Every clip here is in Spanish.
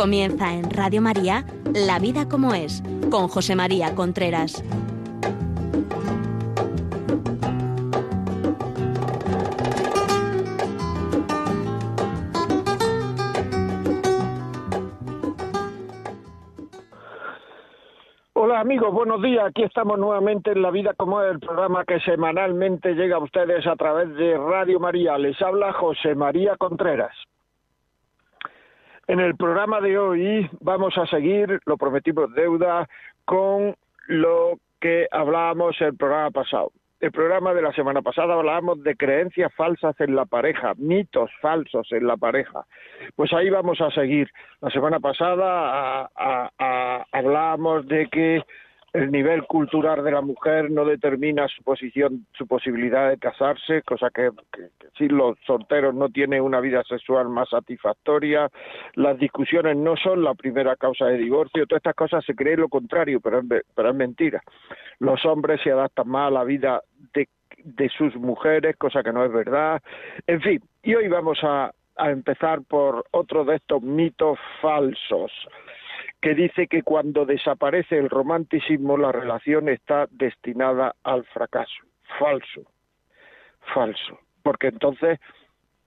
Comienza en Radio María La vida como es, con José María Contreras. Hola amigos, buenos días. Aquí estamos nuevamente en La Vida como es, el programa que semanalmente llega a ustedes a través de Radio María. Les habla José María Contreras. En el programa de hoy vamos a seguir, lo prometimos deuda, con lo que hablábamos el programa pasado. El programa de la semana pasada hablábamos de creencias falsas en la pareja, mitos falsos en la pareja. Pues ahí vamos a seguir. La semana pasada hablábamos de que el nivel cultural de la mujer no determina su posición, su posibilidad de casarse, cosa que, si los solteros no tienen una vida sexual más satisfactoria, las discusiones no son la primera causa de divorcio, todas estas cosas se cree lo contrario, pero es, pero es mentira. Los hombres se adaptan más a la vida de, de sus mujeres, cosa que no es verdad. En fin, y hoy vamos a empezar por otro de estos mitos falsos que dice que cuando desaparece el romanticismo la relación está destinada al fracaso. Falso, falso, porque entonces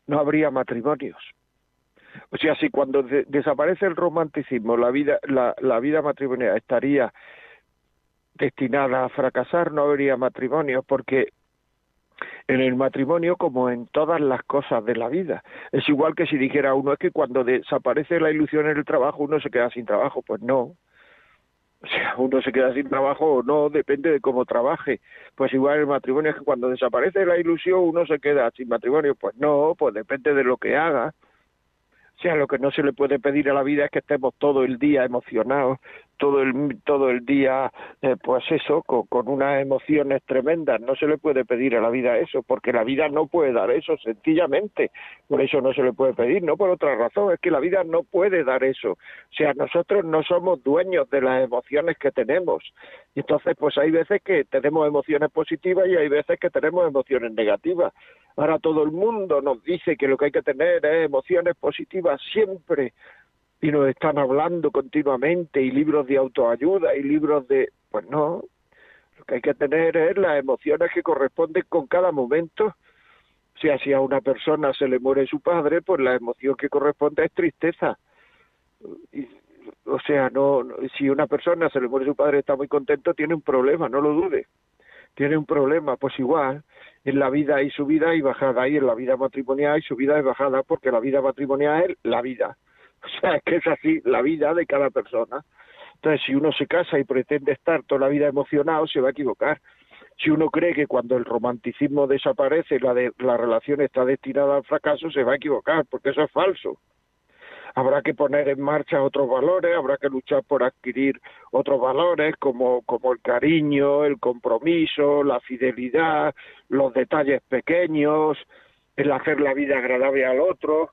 no habría matrimonios. O sea, si cuando desaparece el romanticismo la vida, la, la vida matrimonial estaría destinada a fracasar, no habría matrimonios, porque en el matrimonio como en todas las cosas de la vida. Es igual que si dijera uno, es que cuando desaparece la ilusión en el trabajo uno se queda sin trabajo. Pues no. O sea, uno se queda sin trabajo o no, depende de cómo trabaje. Pues igual el matrimonio es que cuando desaparece la ilusión uno se queda sin matrimonio. Pues no, pues depende de lo que haga. O sea, lo que no se le puede pedir a la vida es que estemos todo el día emocionados, todo el todo el día eh, pues eso con, con, unas emociones tremendas. No se le puede pedir a la vida eso porque la vida no puede dar eso sencillamente. Por eso no se le puede pedir no por otra razón es que la vida no puede dar eso. O sea nosotros no somos dueños de las emociones que tenemos. Y entonces pues hay veces que tenemos emociones positivas y hay veces que tenemos emociones negativas. Ahora todo el mundo nos dice que lo que hay que tener es emociones positivas siempre y nos están hablando continuamente y libros de autoayuda y libros de... Pues no, lo que hay que tener es las emociones que corresponden con cada momento. Si a una persona se le muere su padre, pues la emoción que corresponde es tristeza. Y, o sea, no, si una persona se le muere su padre está muy contento, tiene un problema, no lo dude. Tiene un problema, pues igual, en la vida hay subida y bajada, y en la vida matrimonial hay subida y bajada, porque la vida matrimonial es la vida. O sea, es que es así la vida de cada persona. Entonces, si uno se casa y pretende estar toda la vida emocionado, se va a equivocar. Si uno cree que cuando el romanticismo desaparece la, de, la relación está destinada al fracaso, se va a equivocar, porque eso es falso. Habrá que poner en marcha otros valores, habrá que luchar por adquirir otros valores como, como el cariño, el compromiso, la fidelidad, los detalles pequeños, el hacer la vida agradable al otro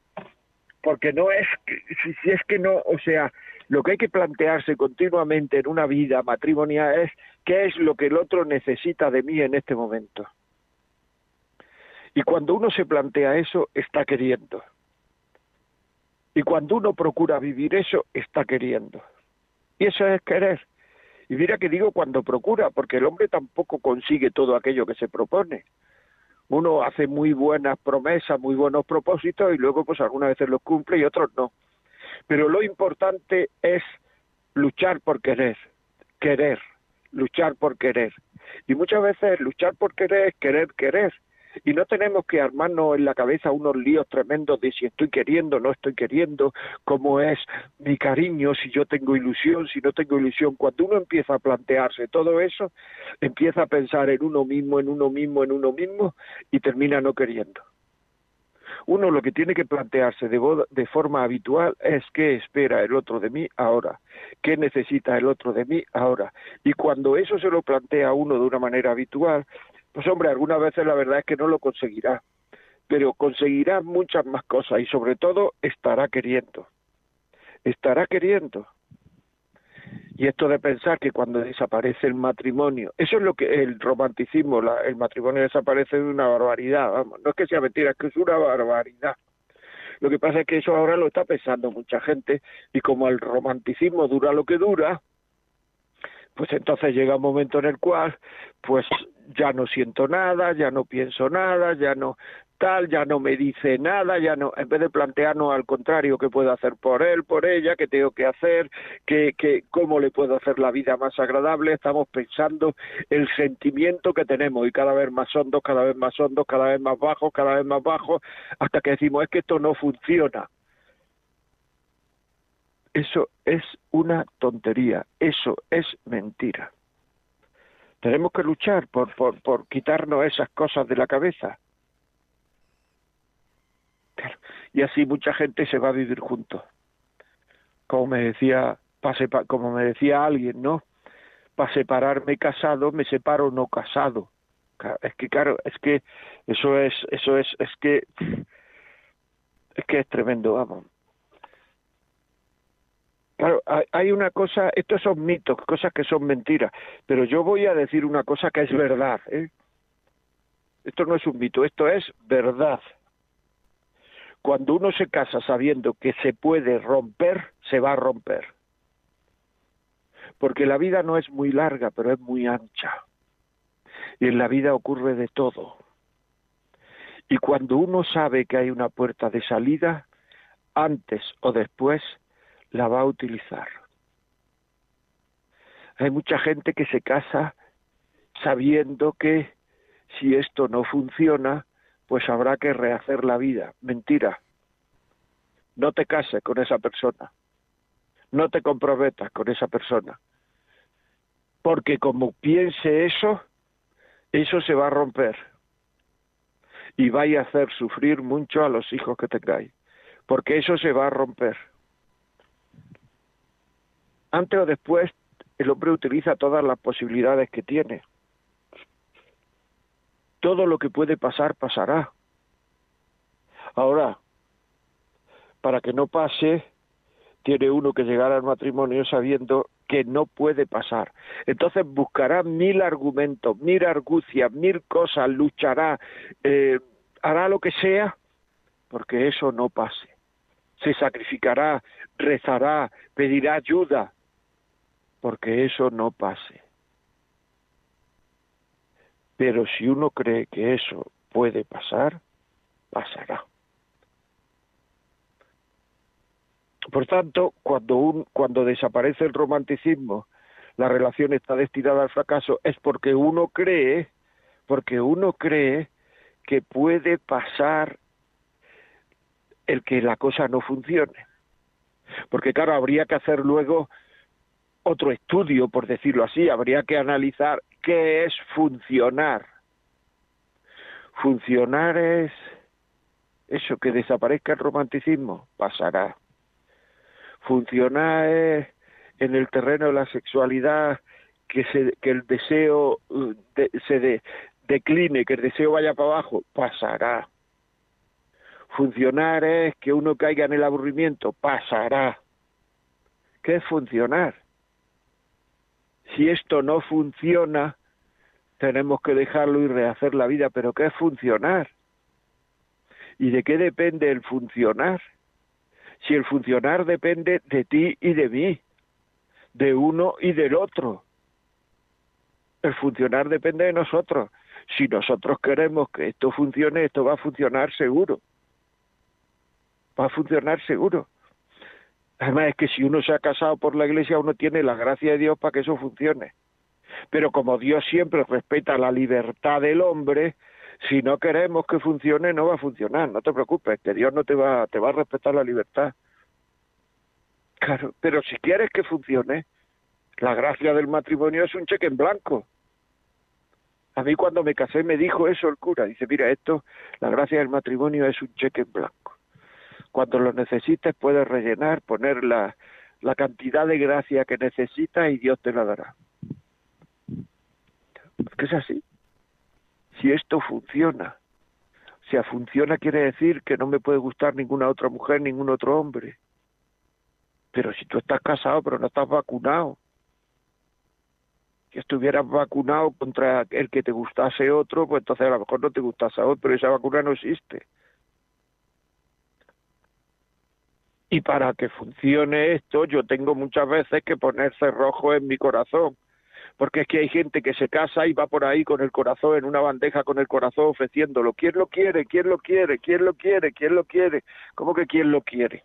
porque no es, si, si es que no, o sea, lo que hay que plantearse continuamente en una vida matrimonial es qué es lo que el otro necesita de mí en este momento. Y cuando uno se plantea eso, está queriendo. Y cuando uno procura vivir eso, está queriendo. Y eso es querer. Y mira que digo cuando procura, porque el hombre tampoco consigue todo aquello que se propone uno hace muy buenas promesas, muy buenos propósitos y luego pues algunas veces los cumple y otros no. Pero lo importante es luchar por querer, querer, luchar por querer. Y muchas veces luchar por querer es querer querer. Y no tenemos que armarnos en la cabeza unos líos tremendos de si estoy queriendo, no estoy queriendo, cómo es mi cariño, si yo tengo ilusión, si no tengo ilusión. Cuando uno empieza a plantearse todo eso, empieza a pensar en uno mismo, en uno mismo, en uno mismo y termina no queriendo. Uno lo que tiene que plantearse de, de, forma habitual es qué espera el otro de mí ahora, qué necesita el otro de mí ahora. Y cuando eso se lo plantea uno de una manera habitual, pues hombre, algunas veces la verdad es que no lo conseguirá, pero conseguirá muchas más cosas y sobre todo estará queriendo. Estará queriendo. Y esto de pensar que cuando desaparece el matrimonio, eso es lo que el romanticismo, el matrimonio desaparece de una barbaridad, vamos, no es que sea mentira, es que es una barbaridad. Lo que pasa es que eso ahora lo está pensando mucha gente y como el romanticismo dura lo que dura, pues entonces llega un momento en el cual pues ya no siento nada, ya no pienso nada, ya no tal, ya no me dice nada, ya no, en vez de plantearnos al contrario qué puedo hacer por él, por ella, qué tengo que hacer, qué, qué, cómo le puedo hacer la vida más agradable, estamos pensando el sentimiento que tenemos y cada vez más hondos, cada vez más hondos, cada vez más bajos, cada vez más bajos, hasta que decimos es que esto no funciona. Eso es una tontería, eso es mentira. Tenemos que luchar por, por, por quitarnos esas cosas de la cabeza. Y así mucha gente se va a vivir juntos. Como me decía, como me decía alguien, ¿no? Para separarme casado, me separo no casado. Es que claro, es que eso es, eso es, es que es que es tremendo, vamos. Claro, hay una cosa, estos son mitos, cosas que son mentiras, pero yo voy a decir una cosa que es verdad. ¿eh? Esto no es un mito, esto es verdad. Cuando uno se casa sabiendo que se puede romper, se va a romper. Porque la vida no es muy larga, pero es muy ancha. Y en la vida ocurre de todo. Y cuando uno sabe que hay una puerta de salida, antes o después la va a utilizar. Hay mucha gente que se casa sabiendo que si esto no funciona, pues habrá que rehacer la vida. Mentira. No te cases con esa persona. No te comprometas con esa persona. Porque como piense eso, eso se va a romper. Y va a hacer sufrir mucho a los hijos que tengáis. Porque eso se va a romper antes o después el hombre utiliza todas las posibilidades que tiene. Todo lo que puede pasar, pasará. Ahora, para que no pase, tiene uno que llegar al matrimonio sabiendo que no puede pasar. Entonces buscará mil argumentos, mil argucias, mil cosas, luchará, eh, hará lo que sea, porque eso no pase. Se sacrificará, rezará, pedirá ayuda, porque eso no pase. Pero si uno cree que eso puede pasar, pasará. Por tanto, cuando, un, cuando desaparece el romanticismo, la relación está destinada al fracaso, es porque uno cree, porque uno cree que puede pasar el que la cosa no funcione. Porque claro, habría que hacer luego otro estudio, por decirlo así, habría que analizar qué es funcionar. Funcionar es eso, que desaparezca el romanticismo, pasará. Funcionar es en el terreno de la sexualidad que, se, que el deseo uh, se decline, que el deseo vaya para abajo, pasará. Funcionar es que uno caiga en el aburrimiento, pasará. ¿Qué es funcionar? Si esto no funciona, tenemos que dejarlo y rehacer la vida, pero ¿qué es funcionar? ¿Y de qué depende el funcionar? Si el funcionar depende de ti y de mí, de uno y del otro. El funcionar depende de nosotros. Si nosotros queremos que esto funcione, esto va a funcionar seguro. Va a funcionar seguro. Además es que si uno se ha casado por la iglesia, uno tiene la gracia de Dios para que eso funcione. Pero como Dios siempre respeta la libertad del hombre, si no queremos que funcione, no va a funcionar. No te preocupes, que Dios no te va, te va a respetar la libertad. Claro, pero si quieres que funcione, la gracia del matrimonio es un cheque en blanco. A mí cuando me casé me dijo eso el cura. Dice, mira, esto, la gracia del matrimonio es un cheque en blanco. Cuando lo necesites puedes rellenar, poner la, la cantidad de gracia que necesitas y Dios te la dará. ¿Qué es así. Si esto funciona, si funciona quiere decir que no me puede gustar ninguna otra mujer, ningún otro hombre. Pero si tú estás casado pero no estás vacunado, que estuvieras vacunado contra el que te gustase otro, pues entonces a lo mejor no te gustase otro, pero esa vacuna no existe. Y para que funcione esto, yo tengo muchas veces que poner cerrojo en mi corazón, porque es que hay gente que se casa y va por ahí con el corazón en una bandeja con el corazón ofreciéndolo. ¿Quién lo quiere? ¿Quién lo quiere? ¿Quién lo quiere? ¿Quién lo quiere? ¿Cómo que quién lo quiere?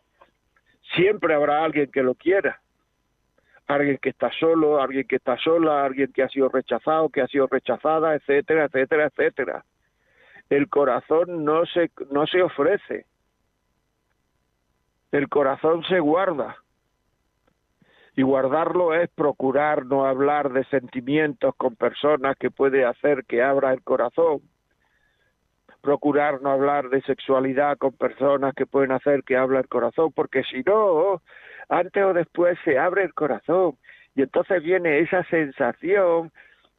Siempre habrá alguien que lo quiera. Alguien que está solo, alguien que está sola, alguien que ha sido rechazado, que ha sido rechazada, etcétera, etcétera, etcétera. El corazón no se, no se ofrece, el corazón se guarda. Y guardarlo es procurar no hablar de sentimientos con personas que puede hacer que abra el corazón. Procurar no hablar de sexualidad con personas que pueden hacer que abra el corazón, porque si no, antes o después se abre el corazón. Y entonces viene esa sensación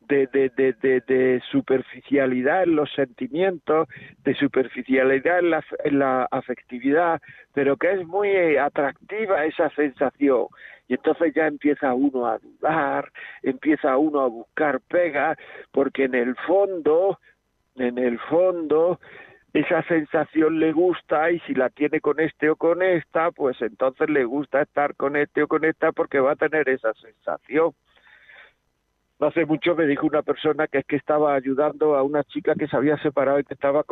de, de, de, de, superficialidad en los sentimientos, de superficialidad en la, en la afectividad, pero que es muy eh, atractiva esa sensación. Y entonces ya empieza uno a dudar, empieza uno a buscar pegas, porque en el fondo, en el fondo, esa sensación le gusta y si la tiene con este o con esta, pues entonces le gusta estar con este o con esta porque va a tener esa sensación. No hace mucho me dijo una persona que es que estaba ayudando a una chica que se había separado y que estaba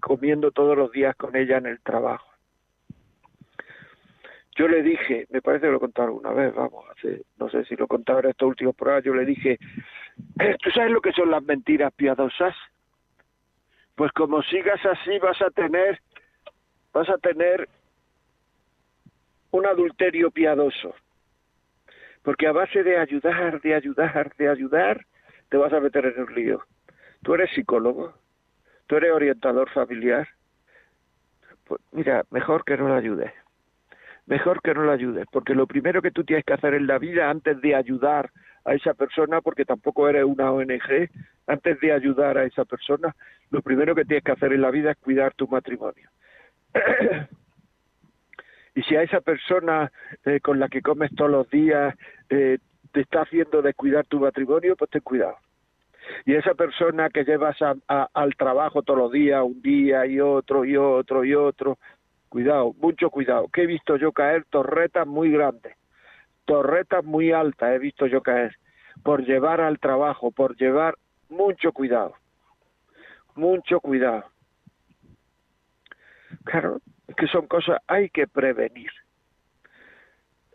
comiendo todos los días con ella en el trabajo. Yo le dije, me parece que lo he contado alguna vez, vamos, hace, no sé si lo contaba en estos últimos programas, yo le dije, ¿tú sabes lo que son las mentiras piadosas? Pues como sigas así vas a tener, vas a tener un adulterio piadoso porque a base de ayudar, de ayudar, de ayudar, te vas a meter en un lío. Tú eres psicólogo, tú eres orientador familiar. Pues mira, mejor que no lo ayudes. Mejor que no lo ayudes, porque lo primero que tú tienes que hacer en la vida antes de ayudar a esa persona, porque tampoco eres una ONG, antes de ayudar a esa persona, lo primero que tienes que hacer en la vida es cuidar tu matrimonio. Y si a esa persona eh, con la que comes todos los días eh, te está haciendo descuidar tu matrimonio, pues ten cuidado. Y esa persona que llevas al trabajo todos los días, un día y otro y otro y otro, cuidado, mucho cuidado, que he visto yo caer torretas muy grandes, torretas muy altas he visto yo caer, por llevar al trabajo, por llevar mucho cuidado, mucho cuidado. Claro, que son cosas, hay que prevenir,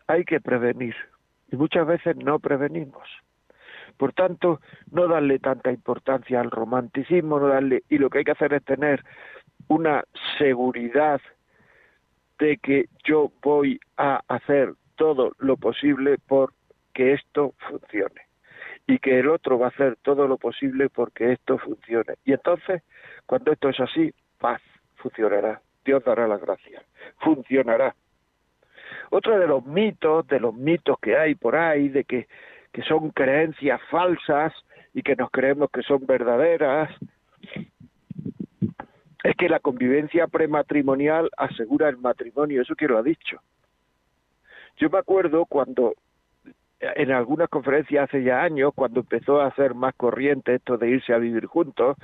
hay que prevenir, y muchas veces no prevenimos. Por tanto, no darle tanta importancia al romanticismo, no darle, y lo que hay que hacer es tener una seguridad de que yo voy a hacer todo lo posible por que esto funcione y que el otro va a hacer todo lo posible porque esto funcione. Y entonces, cuando esto es así, paz funcionará. Dios dará la gracia. Funcionará. Otro de los mitos, de los mitos que hay por ahí, de que, que son creencias falsas y que nos creemos que son verdaderas, es que la convivencia prematrimonial asegura el matrimonio, eso quiero lo ha dicho. Yo me acuerdo cuando en algunas conferencias hace ya años, cuando empezó a ser más corriente esto de irse a vivir juntos,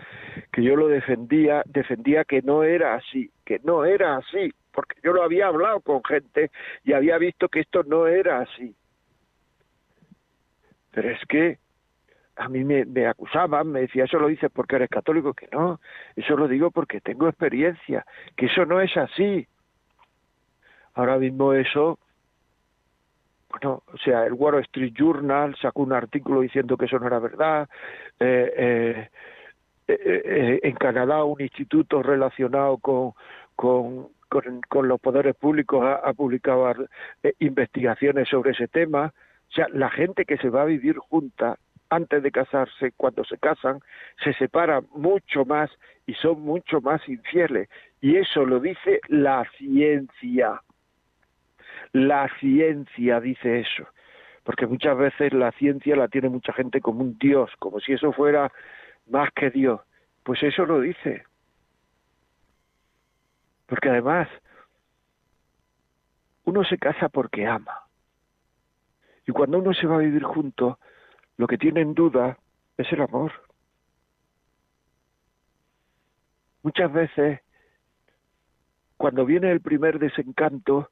que yo lo defendía, defendía que no era así, que no era así, porque yo lo había hablado con gente y había visto que esto no era así. Pero es que a mí me, me acusaban, me decía, eso lo dices porque eres católico, que no, eso lo digo porque tengo experiencia, que eso no es así. Ahora mismo eso bueno, o sea, el Wall Street Journal sacó un artículo diciendo que eso no era verdad. Eh, eh, eh, en Canadá, un instituto relacionado con, con, los poderes públicos ha, publicado investigaciones sobre ese tema. O sea, la gente que se va a vivir junta antes de casarse, cuando se casan, se separan mucho más y son mucho más infieles. Y eso lo dice la ciencia. La ciencia dice eso, porque muchas veces la ciencia la tiene mucha gente como un Dios, como si eso fuera más que Dios. Pues eso lo dice. Porque además, uno se casa porque ama. Y cuando uno se va a vivir junto, lo que tiene en duda es el amor. Muchas veces, cuando viene el primer desencanto,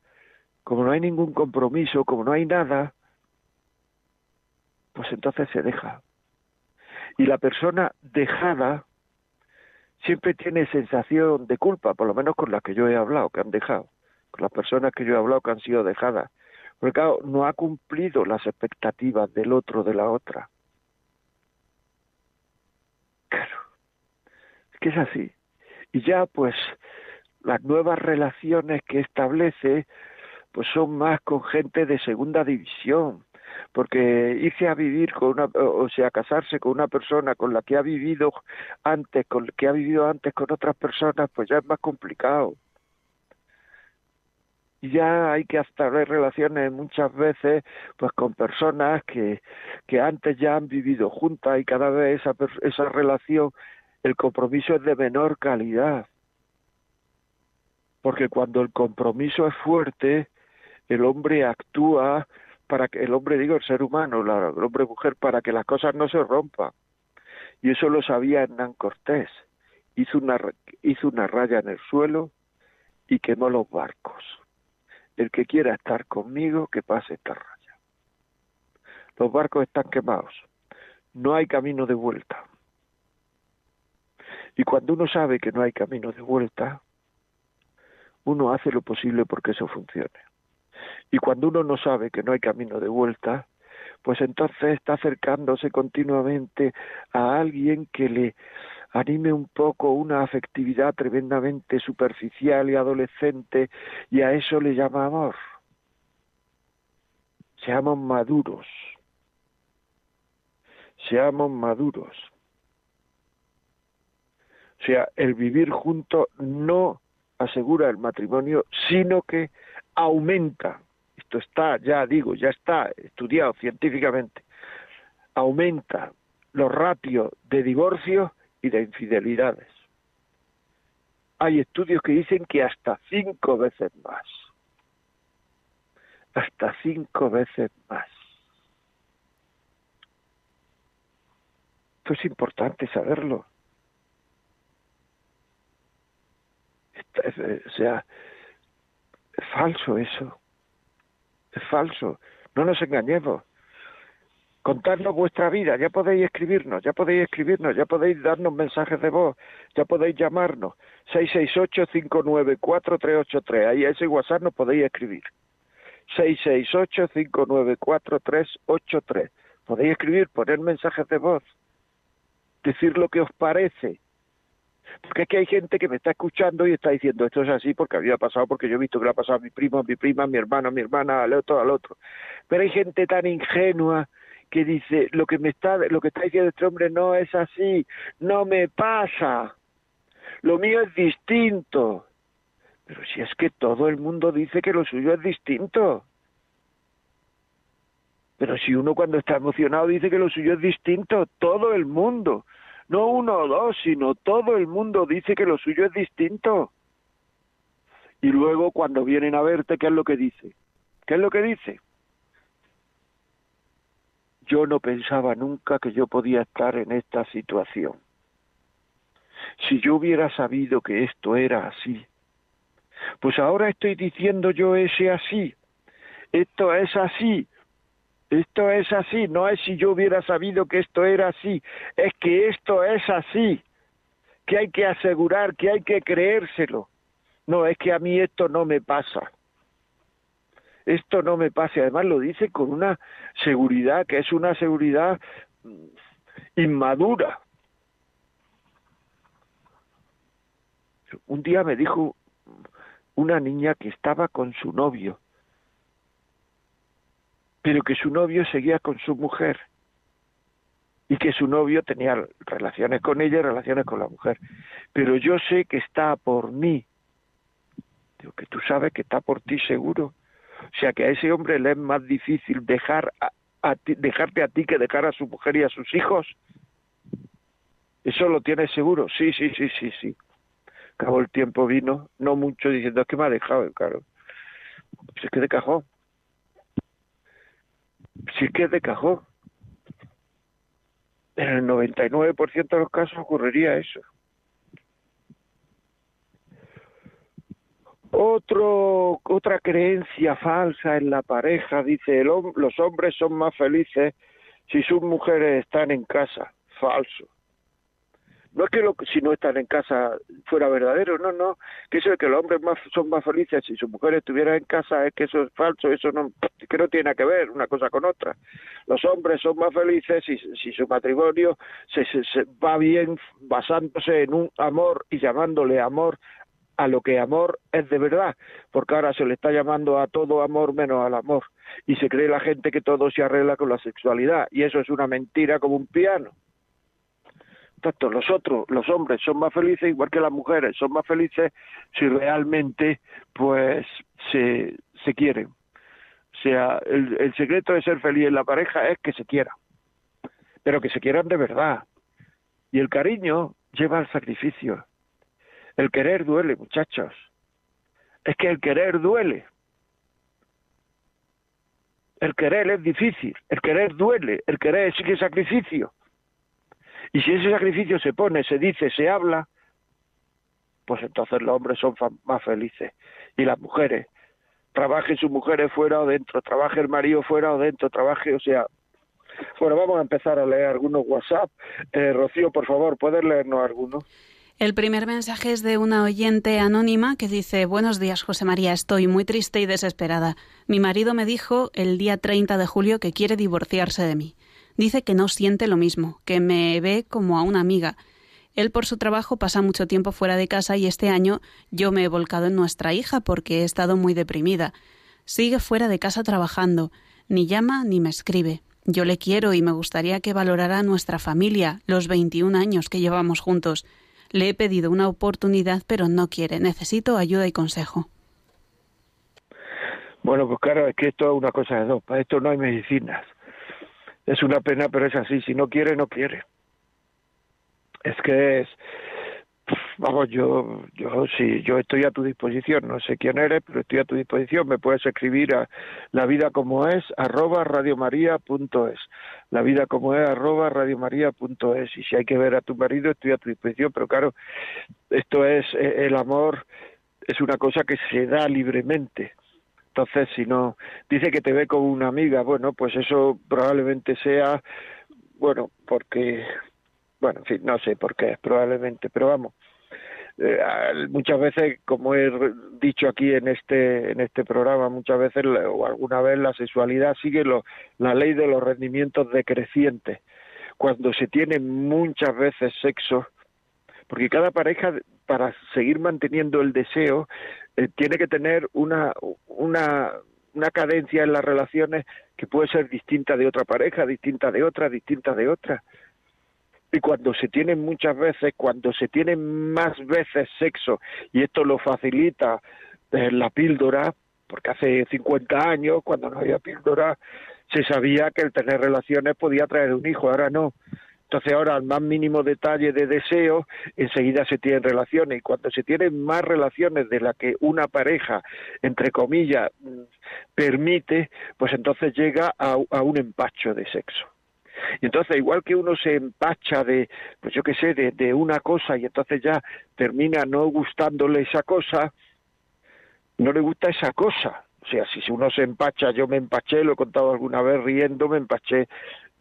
como no hay ningún compromiso, como no hay nada, pues entonces se deja. Y la persona dejada siempre tiene sensación de culpa, por lo menos con las que yo he hablado, que han dejado, con las personas que yo he hablado que han sido dejadas. Porque claro, no ha cumplido las expectativas del otro, de la otra. Claro, es que es así. Y ya pues las nuevas relaciones que establece pues son más con gente de segunda división, porque irse a vivir con una, o sea, casarse con una persona con la que ha vivido antes, con que ha vivido antes con otras personas, pues ya es más complicado. Y ya hay que establecer relaciones muchas veces pues con personas que, que antes ya han vivido juntas y cada vez esa, esa relación, el compromiso es de menor calidad. Porque cuando el compromiso es fuerte, el hombre actúa para que el hombre, digo, el ser humano, el hombre mujer, para que las cosas no se rompan. Y eso lo sabía Hernán Cortés. Hizo una, hizo una raya en el suelo y quemó los barcos. El que quiera estar conmigo, que pase esta raya. Los barcos están quemados. No hay camino de vuelta. Y cuando uno sabe que no hay camino de vuelta, uno hace lo posible porque eso funcione. Y cuando uno no sabe que no hay camino de vuelta, pues entonces está acercándose continuamente a alguien que le anime un poco una afectividad tremendamente superficial y adolescente y a eso le llama amor. Seamos maduros. Seamos maduros. O sea, el vivir juntos no asegura el matrimonio, sino que aumenta esto está, ya digo, ya está estudiado científicamente, aumenta los ratios de divorcio y de infidelidades. Hay estudios que dicen que hasta cinco veces más. Hasta cinco veces más. Esto es importante saberlo. O sea, es falso eso es falso. No nos engañemos. Contadnos vuestra vida, ya podéis escribirnos, ya podéis escribirnos, ya podéis darnos mensajes de voz, ya podéis llamarnos. 668-594-383. Ahí a ese WhatsApp nos podéis escribir. 668-594-383. Podéis escribir, poner mensajes de voz, decir lo que os parece, porque es que hay gente que me está escuchando y está diciendo esto es así porque había pasado, porque yo he visto que le ha pasado a mi primo, a mi prima, a mi hermano, a mi hermana, al otro, al otro. Pero hay gente tan ingenua que dice lo que me está, lo que está diciendo este hombre no es así, no me pasa, lo mío es distinto. Pero si es que todo el mundo dice que lo suyo es distinto. Pero si uno cuando está emocionado dice que lo suyo es distinto, todo el mundo no uno o dos, sino todo el mundo dice que lo suyo es distinto. Y luego cuando vienen a verte, ¿qué es lo que dice? ¿Qué es lo que dice? Yo no pensaba nunca que yo podía estar en esta situación. Si yo hubiera sabido que esto era así, pues ahora estoy diciendo yo ese así. Esto es así, esto es así, no es si yo hubiera sabido que esto era así, es que esto es así, que hay que asegurar, que hay que creérselo. No, es que a mí esto no me pasa. Esto no me pasa. Además lo dice con una seguridad, que es una seguridad mm, inmadura. Un día me dijo una niña que estaba con su novio pero que su novio seguía con su mujer y que su novio tenía relaciones con ella y relaciones con la mujer. Pero yo sé que está por mí. Digo, que tú sabes que está por ti seguro. O sea, que a ese hombre le es más difícil dejar a, dejarte a ti que dejar a su mujer y a sus hijos. ¿Eso lo tienes seguro? Sí, sí, sí, sí, sí. Acabó el tiempo, vino, no mucho, diciendo, es que me ha dejado, claro. Se que de cajón es que es de cajón. En el 99% de los casos ocurriría eso. Otro, otra creencia falsa en la pareja, dice, el, los hombres son más felices si sus mujeres están en casa. Falso. No es que lo, si no están en casa fuera verdadero, no, no, que eso de que los hombres más, son más felices si su mujer estuviera en casa es que eso es falso, eso no, que no tiene que ver una cosa con otra. Los hombres son más felices si, si su matrimonio se, se va bien basándose en un amor y llamándole amor a lo que amor es de verdad, porque ahora se le está llamando a todo amor menos al amor, y se cree la gente que todo se arregla con la sexualidad, y eso es una mentira como un piano. Tanto los otros, los hombres son más felices igual que las mujeres, son más felices si realmente pues se, se quieren. O sea, el, el secreto de ser feliz en la pareja es que se quieran, pero que se quieran de verdad. Y el cariño lleva al sacrificio el querer duele, muchachos. Es que el querer duele. El querer es difícil, el querer duele, el querer sigue sacrificio. Y si ese sacrificio se pone, se dice, se habla, pues entonces los hombres son más felices. Y las mujeres, trabajen sus mujeres fuera o dentro, trabaje el marido fuera o dentro, trabaje, o sea... Bueno, vamos a empezar a leer algunos WhatsApp. Eh, Rocío, por favor, ¿puedes leernos algunos? El primer mensaje es de una oyente anónima que dice Buenos días, José María, estoy muy triste y desesperada. Mi marido me dijo el día 30 de julio que quiere divorciarse de mí. Dice que no siente lo mismo, que me ve como a una amiga. Él por su trabajo pasa mucho tiempo fuera de casa y este año yo me he volcado en nuestra hija porque he estado muy deprimida. Sigue fuera de casa trabajando, ni llama ni me escribe. Yo le quiero y me gustaría que valorara nuestra familia, los 21 años que llevamos juntos. Le he pedido una oportunidad, pero no quiere. Necesito ayuda y consejo. Bueno, pues claro, es que esto es una cosa de dos. Para esto no hay medicinas. Es una pena, pero es así. Si no quiere, no quiere. Es que es, Vamos, yo, yo sí, yo estoy a tu disposición. No sé quién eres, pero estoy a tu disposición. Me puedes escribir a la vida como es arroba radiomaria.es. La vida como es arroba radiomaria.es. Y si hay que ver a tu marido, estoy a tu disposición. Pero claro, esto es eh, el amor, es una cosa que se da libremente. Entonces, si no dice que te ve como una amiga, bueno, pues eso probablemente sea, bueno, porque bueno, en fin, no sé por qué, probablemente, pero vamos, eh, muchas veces, como he dicho aquí en este en este programa, muchas veces o alguna vez la sexualidad sigue la ley de los rendimientos decrecientes. Cuando se tiene muchas veces sexo, porque cada pareja para seguir manteniendo el deseo eh, tiene que tener una una una cadencia en las relaciones que puede ser distinta de otra pareja, distinta de otra, distinta de otra. Y cuando se tiene muchas veces, cuando se tiene más veces sexo, y esto lo facilita eh, la píldora, porque hace 50 años, cuando no había píldora, se sabía que el tener relaciones podía traer un hijo, ahora no. Entonces ahora al más mínimo detalle de deseo, enseguida se tienen relaciones y cuando se tienen más relaciones de las que una pareja, entre comillas, mm, permite, pues entonces llega a un empacho de sexo. Y entonces, igual que uno se empacha de, pues yo qué sé, de, de una cosa y entonces ya termina no gustándole esa cosa, no le gusta esa cosa. O sea, si uno se empacha, yo me empaché, lo he contado alguna vez riendo, me empaché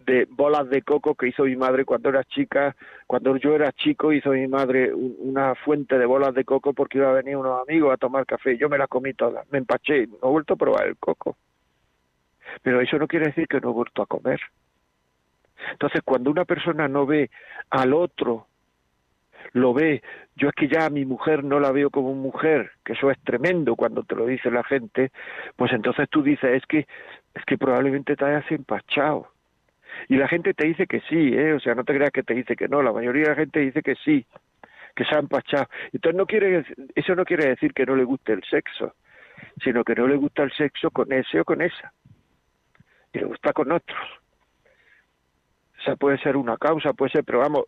de bolas de coco que hizo mi madre cuando era chica, cuando yo era chico hizo mi madre una fuente de bolas de coco porque iba a venir unos amigos a tomar café, yo me las comí todas, me empaché, no he vuelto a probar el coco. Pero eso no quiere decir que no he vuelto a comer. Entonces, cuando una persona no ve al otro, lo ve, yo es que ya a mi mujer no la veo como mujer, que eso es tremendo cuando te lo dice la gente, pues entonces tú dices, es que, es que probablemente te hayas empachado. Y la gente te dice que sí, ¿eh? o sea, no te creas que te dice que no, la mayoría de la gente dice que sí, que se ha empachado. Entonces no quiere, eso no quiere decir que no le guste el sexo, sino que no le gusta el sexo con ese o con esa, y le gusta con otros sea, puede ser una causa, puede ser, pero vamos,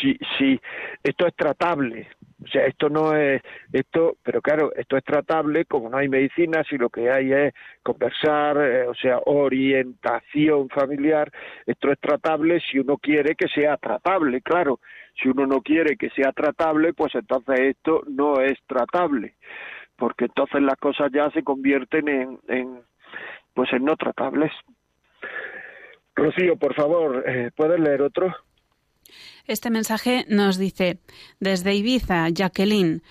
si, si esto es tratable, o sea, esto no es, esto, pero claro, esto es tratable, como no hay medicina, si lo que hay es conversar, eh, o sea, orientación familiar, esto es tratable si uno quiere que sea tratable, claro, si uno no quiere que sea tratable, pues entonces esto no es tratable porque entonces las cosas ya se convierten en, en pues en no tratables. Rocío, por favor, eh, ¿puedes leer otro? Este mensaje nos dice, desde Ibiza, Jacqueline,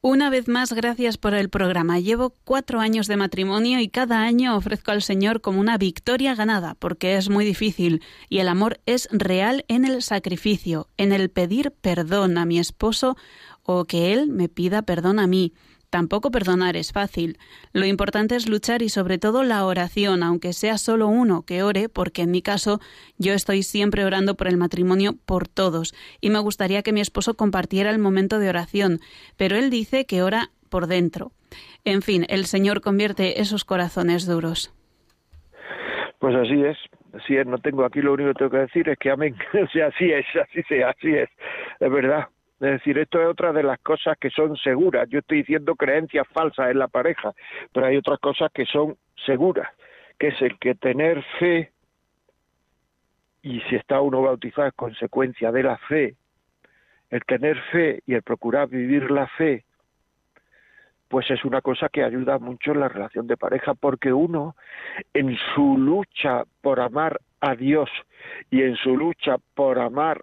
una vez más, gracias por el programa. Llevo cuatro años de matrimonio y cada año ofrezco al Señor como una victoria ganada, porque es muy difícil y el amor es real en el sacrificio, en el pedir perdón a mi esposo o que Él me pida perdón a mí. Tampoco perdonar es fácil. Lo importante es luchar y sobre todo la oración, aunque sea solo uno que ore, porque en mi caso yo estoy siempre orando por el matrimonio por todos y me gustaría que mi esposo compartiera el momento de oración, pero él dice que ora por dentro. En fin, el Señor convierte esos corazones duros. Pues así es, así es, no tengo aquí lo único que tengo que decir es que amén, así es, así sea, así es, es verdad. Es decir, esto es otra de las cosas que son seguras. Yo estoy diciendo creencias falsas en la pareja, pero hay otras cosas que son seguras, que es el que tener fe, y si está uno bautizado es consecuencia de la fe, el tener fe y el procurar vivir la fe, pues es una cosa que ayuda mucho en la relación de pareja, porque uno en su lucha por amar a Dios y en su lucha por amar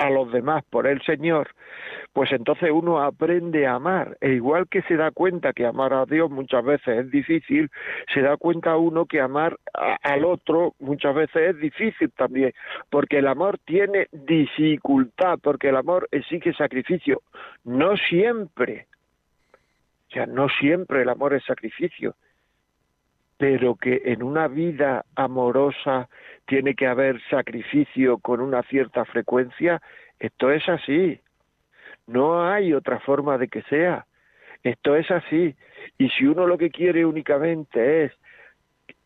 a los demás por el Señor, pues entonces uno aprende a amar. E igual que se da cuenta que amar a Dios muchas veces es difícil, se da cuenta uno que amar al otro muchas veces es difícil también, porque el amor tiene dificultad, porque el amor exige sacrificio. No siempre, o sea, no siempre el amor es sacrificio pero que en una vida amorosa tiene que haber sacrificio con una cierta frecuencia, esto es así. No hay otra forma de que sea. Esto es así. Y si uno lo que quiere únicamente es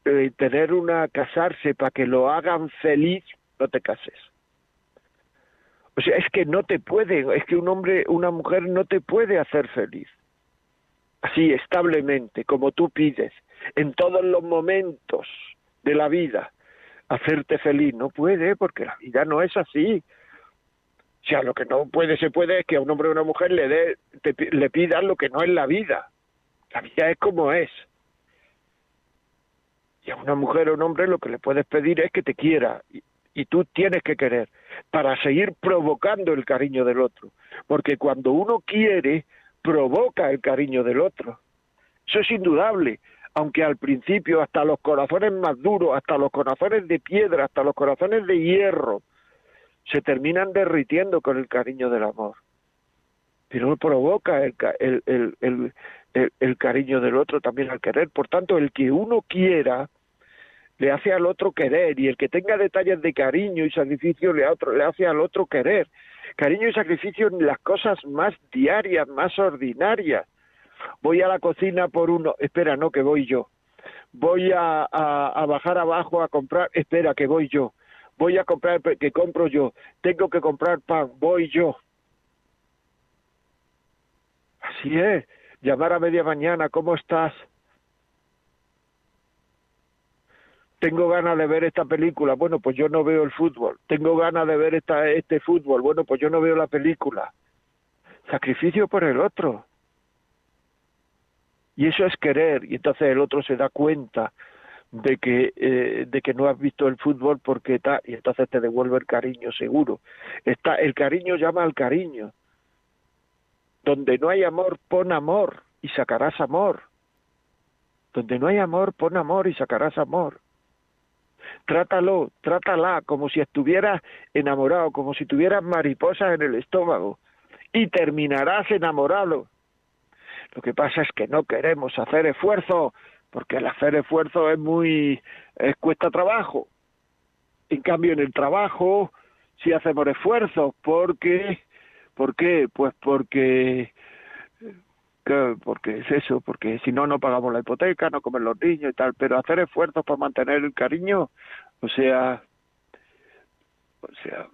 eh, tener una casarse para que lo hagan feliz, no te cases. O sea, es que no te puede, es que un hombre, una mujer no te puede hacer feliz. Así, establemente, como tú pides en todos los momentos de la vida hacerte feliz. No puede, porque la vida no es así. O sea, lo que no puede, se puede es que a un hombre o a una mujer le, dé, le pidan lo que no es la vida. La vida es como es. Y a una mujer o un hombre lo que le puedes pedir es que te quiera. Y, y tú tienes que querer para seguir provocando el cariño del otro. Porque cuando uno quiere, provoca el cariño del otro. Eso es indudable aunque al principio hasta los corazones más duros, hasta los corazones de piedra, hasta los corazones de hierro, se terminan derritiendo con el cariño del amor. Pero provoca el, el, cariño del otro también al querer. Por tanto, el que uno quiera le hace al otro querer y el que tenga detalles de cariño y sacrificio le, otro, le hace al otro querer. Cariño y sacrificio en las cosas más diarias, más ordinarias voy a la cocina por uno, espera, no, que voy yo. Voy a, bajar abajo a comprar, espera, que voy yo. Voy a comprar, que compro yo. Tengo que comprar pan, voy yo. Así es. Llamar a media mañana, ¿cómo estás? tengo ganas de ver esta película, bueno, pues yo no veo el fútbol. Tengo ganas de ver esta, este fútbol, bueno, pues yo no veo la película. Sacrificio por el otro. Y eso es querer, y entonces el otro se da cuenta de que, eh, de que no has visto el fútbol porque está, y entonces te devuelve el cariño seguro. Está, el cariño llama al cariño. Donde no hay amor, pon amor y sacarás amor. Donde no hay amor, pon amor y sacarás amor. Trátalo, trátala como si estuvieras enamorado, como si tuvieras mariposas en el estómago y terminarás enamorado. Lo que pasa es que no queremos hacer esfuerzo, porque el hacer esfuerzo es muy cuesta trabajo. En cambio, en el trabajo sí hacemos esfuerzo, porque ¿por qué? Pues porque porque es eso, porque si no no pagamos la hipoteca, no comen los niños y tal, pero hacer esfuerzos para mantener el cariño, o sea, o sea,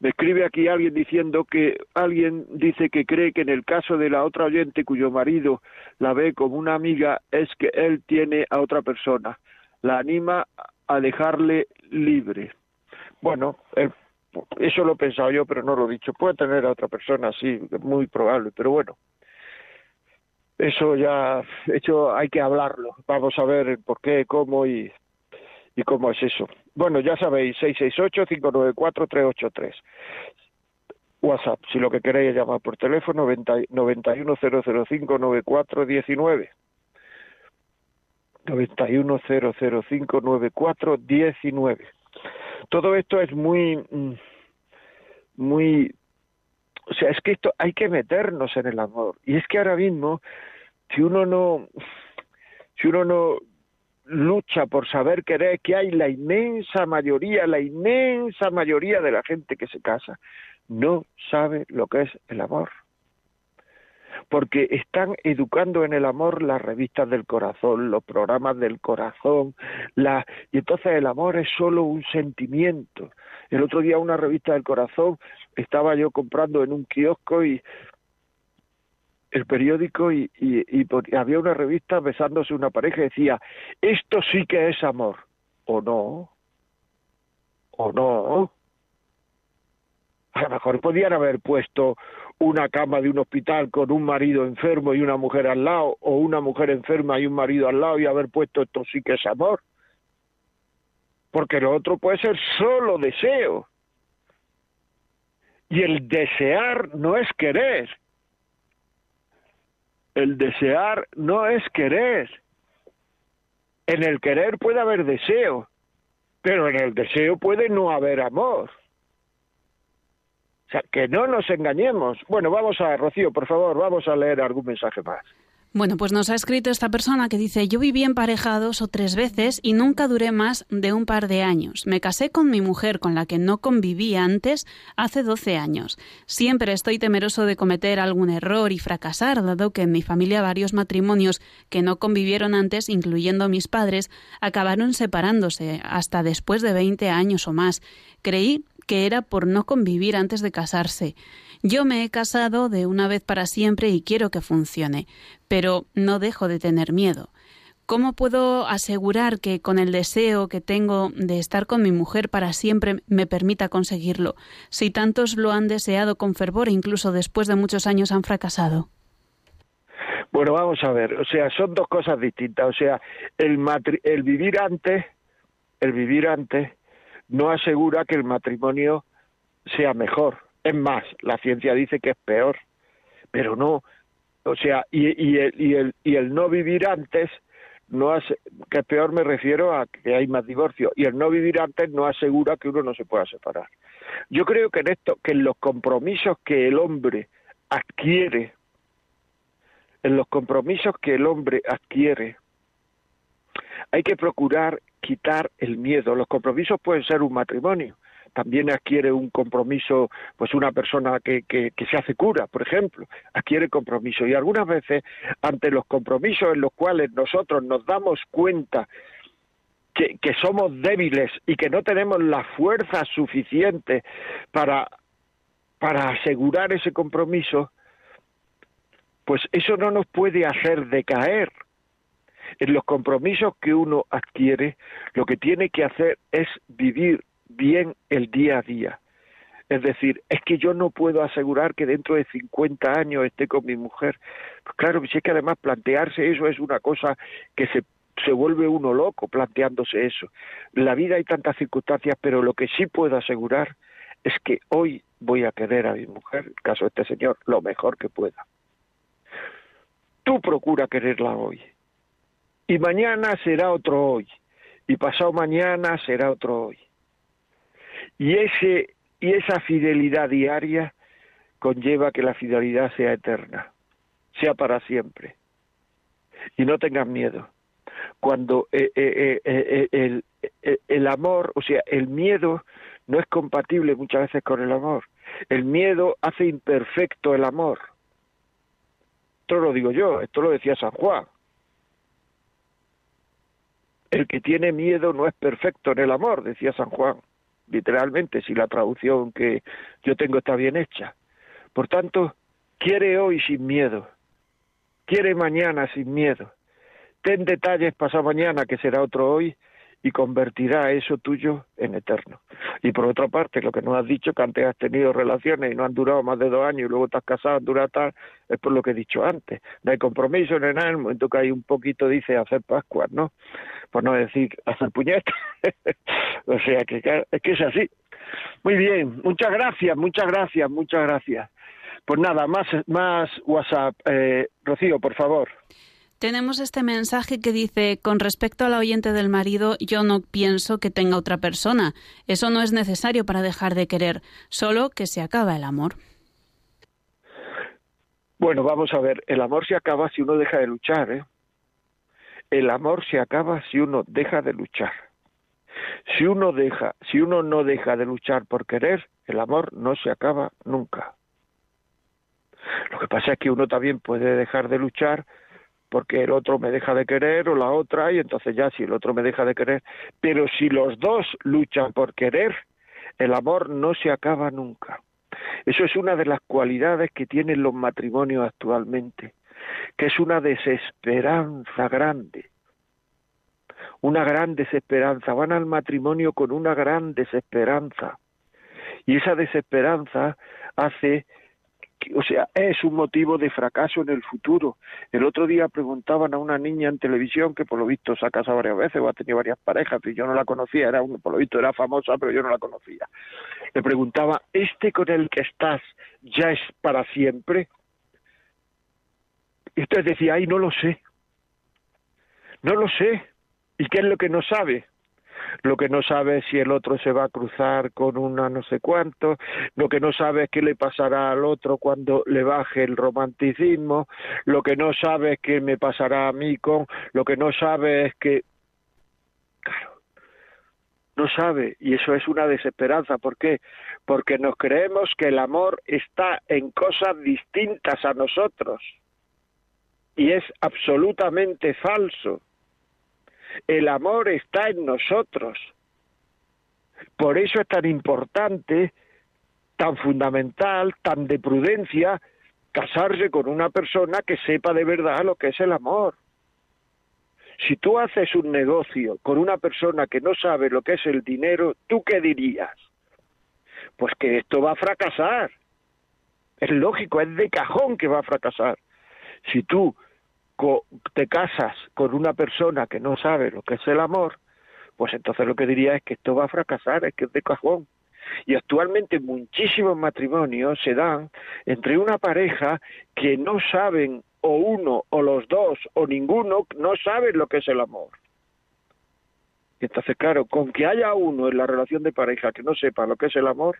me escribe aquí alguien diciendo que alguien dice que cree que en el caso de la otra oyente cuyo marido la ve como una amiga es que él tiene a otra persona. La anima a dejarle libre. Bueno, eso lo he pensado yo, pero no lo he dicho. Puede tener a otra persona, sí, muy probable, pero bueno. eso ya, hecho hay que hablarlo. Vamos a ver por qué, cómo y cómo es eso. Bueno, ya sabéis, 668-594-383. WhatsApp, si lo que queréis llamar por teléfono, 910059419. 910059419. Todo esto es muy, mm, muy, o sea, es que esto hay que meternos en el amor. Y es que ahora mismo, si uno no, si uno no lucha por saber querer, que hay la inmensa mayoría, la inmensa mayoría de la gente que se casa, no sabe lo que es el amor. Porque están educando en el amor las revistas del corazón, los programas del corazón, la... y entonces el amor es solo un sentimiento. El otro día una revista del corazón estaba yo comprando en un kiosco y el periódico y, y, había una revista besándose una pareja y decía, esto sí que es amor, o no, o no. A lo mejor podían haber puesto una cama de un hospital con un marido enfermo y una mujer al lado, o una mujer enferma y un marido al lado, y haber puesto esto sí que es amor. Porque lo otro puede ser solo deseo. Y el desear no es querer. El desear no es querer. En el querer puede haber deseo, pero en el deseo puede no haber amor. O sea, que no nos engañemos. Bueno, vamos a, Rocío, por favor, vamos a leer algún mensaje más. Bueno, pues nos ha escrito esta persona que dice, yo viví pareja dos o tres veces y nunca duré más de un par de años. Me casé con mi mujer con la que no conviví antes hace 12 años. Siempre estoy temeroso de cometer algún error y fracasar, dado que en mi familia varios matrimonios que no convivieron antes, incluyendo mis padres, acabaron separándose hasta después de 20 años o más. Creí que era por no convivir antes de casarse. Yo me he casado de una vez para siempre y quiero que funcione, pero no dejo de tener miedo. ¿Cómo puedo asegurar que con el deseo que tengo de estar con mi mujer para siempre me permita conseguirlo, si tantos lo han deseado con fervor e incluso después de muchos años han fracasado? Bueno, vamos a ver, o sea, son dos cosas distintas, o sea, el, el vivir antes, el vivir antes no asegura que el matrimonio sea mejor, es más, la ciencia dice que es peor, pero no, o sea, y, y, el, y, el, y el no vivir antes, no hace, que peor me refiero a que hay más divorcio, y el no vivir antes no asegura que uno no se pueda separar. Yo creo que en esto, que en los compromisos que el hombre adquiere, en los compromisos que el hombre adquiere, hay que procurar quitar el miedo. Los compromisos pueden ser un matrimonio, también adquiere un compromiso, pues una persona que, que, se hace cura, por ejemplo, adquiere compromiso. Y algunas veces, ante los compromisos en los cuales nosotros nos damos cuenta que, que somos débiles y que no tenemos la fuerza suficiente para, para asegurar ese compromiso, pues eso no nos puede hacer decaer. En los compromisos que uno adquiere, lo que tiene que hacer es vivir bien el día a día. Es decir, es que yo no puedo asegurar que dentro de 50 años esté con mi mujer. Pues claro, si es que además plantearse eso es una cosa que se, se vuelve uno loco planteándose eso. la vida hay tantas circunstancias, pero lo que sí puedo asegurar es que hoy voy a querer a mi mujer, en el caso de este señor, lo mejor que pueda. Tú procura quererla hoy. Y mañana será otro hoy. Y pasado mañana será otro hoy. Y, ese, y esa fidelidad diaria conlleva que la fidelidad sea eterna, sea para siempre. Y no tengas miedo. Cuando eh, eh, eh, el, el amor, o sea, el miedo no es compatible muchas veces con el amor. El miedo hace imperfecto el amor. Esto lo digo yo, esto lo decía San Juan. El que tiene miedo no es perfecto en el amor, decía San Juan literalmente, si la traducción que yo tengo está bien hecha. Por tanto, quiere hoy sin miedo, quiere mañana sin miedo. Ten detalles pasado mañana, que será otro hoy, y convertirá eso tuyo en eterno. Y por otra parte, lo que nos has dicho, que antes has tenido relaciones y no han durado más de dos años y luego te has casado, dura tal, es por lo que he dicho antes. No hay compromiso en el momento que hay un poquito, dice, hacer Pascuas, ¿no? Por no decir hacer puñetas. o sea, que es que es así. Muy bien, muchas gracias, muchas gracias, muchas gracias. Pues nada, más, más WhatsApp. Eh, Rocío, por favor. Tenemos este mensaje que dice, con respecto al oyente del marido, yo no pienso que tenga otra persona. Eso no es necesario para dejar de querer, solo que se acaba el amor. Bueno, vamos a ver, el amor se acaba si uno deja de luchar, ¿eh? El amor se acaba si uno deja de luchar. Si uno deja, si uno no deja de luchar por querer, el amor no se acaba nunca. Lo que pasa es que uno también puede dejar de luchar porque el otro me deja de querer o la otra y entonces ya si el otro me deja de querer, pero si los dos luchan por querer, el amor no se acaba nunca. Eso es una de las cualidades que tienen los matrimonios actualmente, que es una desesperanza grande. Una gran desesperanza. Van al matrimonio con una gran desesperanza. Y esa desesperanza hace o sea, es un motivo de fracaso en el futuro. El otro día preguntaban a una niña en televisión que por lo visto se ha casado varias veces o ha tenido varias parejas, y yo no la conocía, era por lo visto era famosa, pero yo no la conocía. Le preguntaba, ¿este con el que estás ya es para siempre? Y entonces decía, ay, no lo sé. No lo sé. ¿Y qué es lo que no sabe? Lo que no sabe es si el otro se va a cruzar con una no sé cuánto, lo que no sabe es qué le pasará al otro cuando le baje el romanticismo, lo que no sabe es qué me pasará a mí con, lo que no sabe es que, claro, no sabe y eso es una desesperanza. ¿Por qué? Porque nos creemos que el amor está en cosas distintas a nosotros y es absolutamente falso. El amor está en nosotros. Por eso es tan importante, tan fundamental, tan de prudencia, casarse con una persona que sepa de verdad lo que es el amor. Si tú haces un negocio con una persona que no sabe lo que es el dinero, ¿tú qué dirías? Pues que esto va a fracasar. Es lógico, es de cajón que va a fracasar. Si tú te casas con una persona que no sabe lo que es el amor, pues entonces lo que diría es que esto va a fracasar, es que es de cajón. Y actualmente muchísimos matrimonios se dan entre una pareja que no saben, o uno, o los dos, o ninguno, no saben lo que es el amor. Y entonces, claro, con que haya uno en la relación de pareja que no sepa lo que es el amor,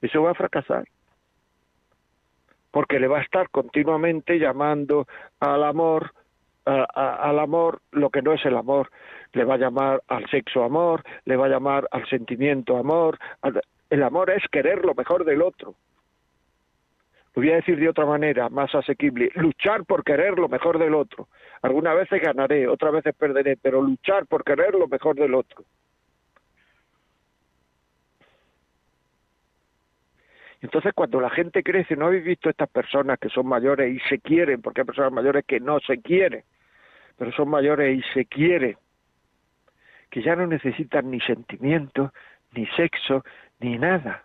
eso va a fracasar porque le va a estar continuamente llamando al amor, al amor lo que no es el amor. Le va a llamar al sexo amor, le va a llamar al sentimiento amor. El amor es querer lo mejor del otro. Lo voy a decir de otra manera, más asequible. Luchar por querer lo mejor del otro. Algunas veces ganaré, otras veces perderé, pero luchar por querer lo mejor del otro. Entonces, cuando la gente crece, ¿no habéis visto estas personas que son mayores y se quieren? Porque hay personas mayores que no se quieren, pero son mayores y se quieren, que ya no necesitan ni sentimiento, ni sexo, ni nada.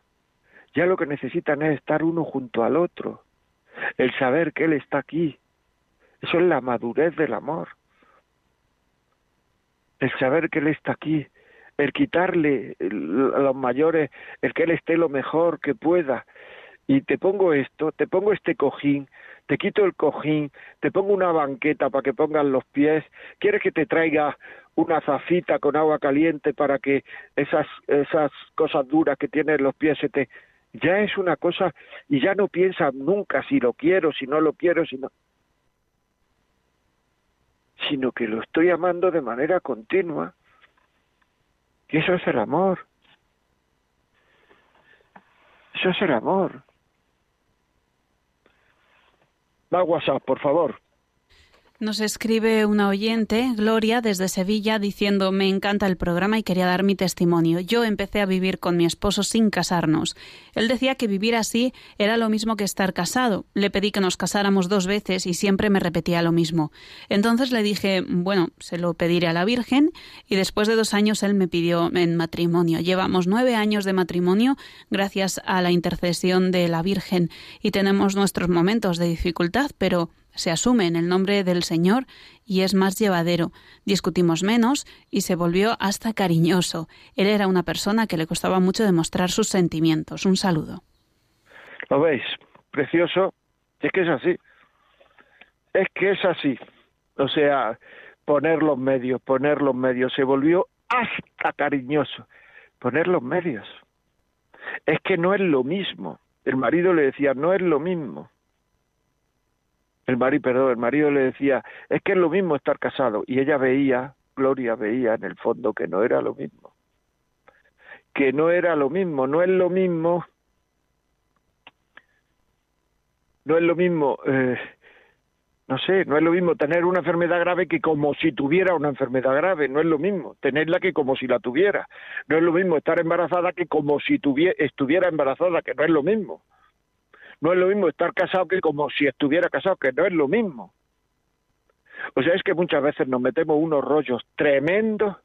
Ya lo que necesitan es estar uno junto al otro, el saber que Él está aquí. Eso es la madurez del amor. El saber que Él está aquí, el quitarle a los mayores, el que él esté lo mejor que pueda. Y te pongo esto, te pongo este cojín, te quito el cojín, te pongo una banqueta para que pongan los pies, quieres que te traiga una zafita con agua caliente para que esas, esas cosas duras que tienes los pies se te... Ya es una cosa y ya no piensas nunca si lo quiero, si no lo quiero, si no... sino que lo estoy amando de manera continua y eso es el amor. Eso es el amor. Va WhatsApp, por favor. Nos escribe una oyente, Gloria, desde Sevilla, diciendo me encanta el programa y quería dar mi testimonio. Yo empecé a vivir con mi esposo sin casarnos. Él decía que vivir así era lo mismo que estar casado. Le pedí que nos casáramos dos veces y siempre me repetía lo mismo. Entonces le dije, bueno, se lo pediré a la Virgen y después de dos años él me pidió en matrimonio. Llevamos nueve años de matrimonio gracias a la intercesión de la Virgen y tenemos nuestros momentos de dificultad, pero se asume en el nombre del Señor y es más llevadero. Discutimos menos y se volvió hasta cariñoso. Él era una persona que le costaba mucho demostrar sus sentimientos. Un saludo. ¿Lo veis? Precioso. Es que es así. Es que es así. O sea, poner los medios, poner los medios. Se volvió hasta cariñoso. Poner los medios. Es que no es lo mismo. El marido le decía, no es lo mismo el marido, perdón, el marido le decía, es que es lo mismo estar casado. Y ella veía, Gloria veía en el fondo que no era lo mismo. Que no era lo mismo, no es lo mismo. No es lo mismo, eh, no sé, no es lo mismo tener una enfermedad grave que como si tuviera una enfermedad grave, no es lo mismo tenerla que como si la tuviera. No es lo mismo estar embarazada que como si tuviera, estuviera embarazada, que no es lo mismo. No es lo mismo estar casado que como si estuviera casado, que no es lo mismo. O sea, es que muchas veces nos metemos unos rollos tremendos